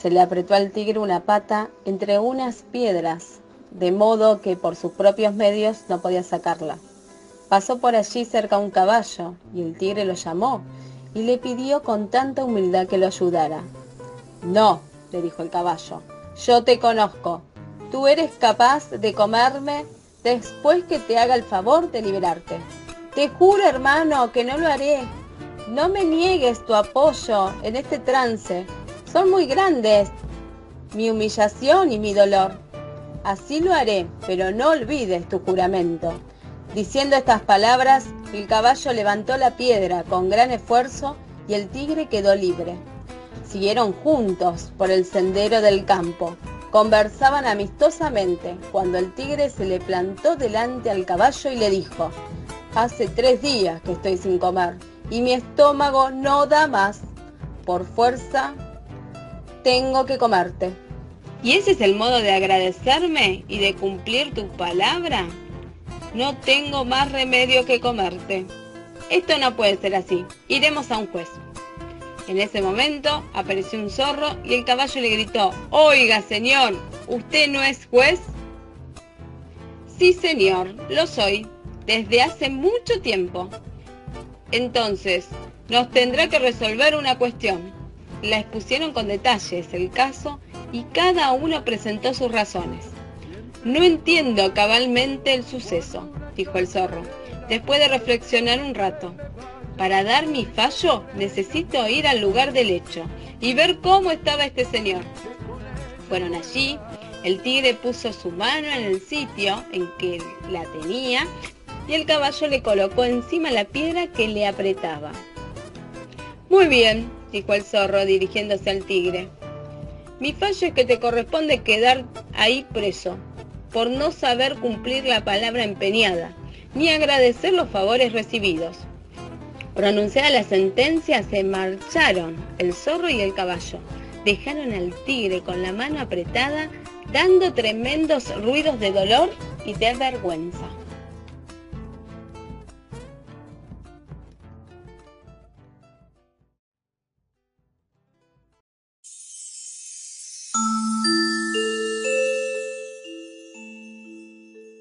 se le apretó al tigre una pata entre unas piedras, de modo que por sus propios medios no podía sacarla. Pasó por allí cerca un caballo y el tigre lo llamó y le pidió con tanta humildad que lo ayudara. No, le dijo el caballo, yo te conozco. Tú eres capaz de comerme después que te haga el favor de liberarte. Te juro, hermano, que no lo haré. No me niegues tu apoyo en este trance son muy grandes mi humillación y mi dolor. Así lo haré, pero no olvides tu juramento. Diciendo estas palabras, el caballo levantó la piedra con gran esfuerzo y el tigre quedó libre. Siguieron juntos por el sendero del campo. Conversaban amistosamente cuando el tigre se le plantó delante al caballo y le dijo, Hace tres días que estoy sin comer y mi estómago no da más. Por fuerza tengo que comerte. ¿Y ese es el modo de agradecerme y de cumplir tu palabra? No tengo más remedio que comerte. Esto no puede ser así. Iremos a un juez. En ese momento apareció un zorro y el caballo le gritó, Oiga, señor, ¿usted no es juez? Sí, señor, lo soy, desde hace mucho tiempo. Entonces, nos tendrá que resolver una cuestión la expusieron con detalles el caso y cada uno presentó sus razones. No entiendo cabalmente el suceso, dijo el zorro, después de reflexionar un rato. Para dar mi fallo necesito ir al lugar del hecho y ver cómo estaba este señor. Fueron allí, el tigre puso su mano en el sitio en que la tenía y el caballo le colocó encima la piedra que le apretaba. Muy bien, dijo el zorro dirigiéndose al tigre. Mi fallo es que te corresponde quedar ahí preso, por no saber cumplir la palabra empeñada, ni agradecer los favores recibidos. Pronunciada la sentencia, se marcharon el zorro y el caballo. Dejaron al tigre con la mano apretada, dando tremendos ruidos de dolor y de vergüenza.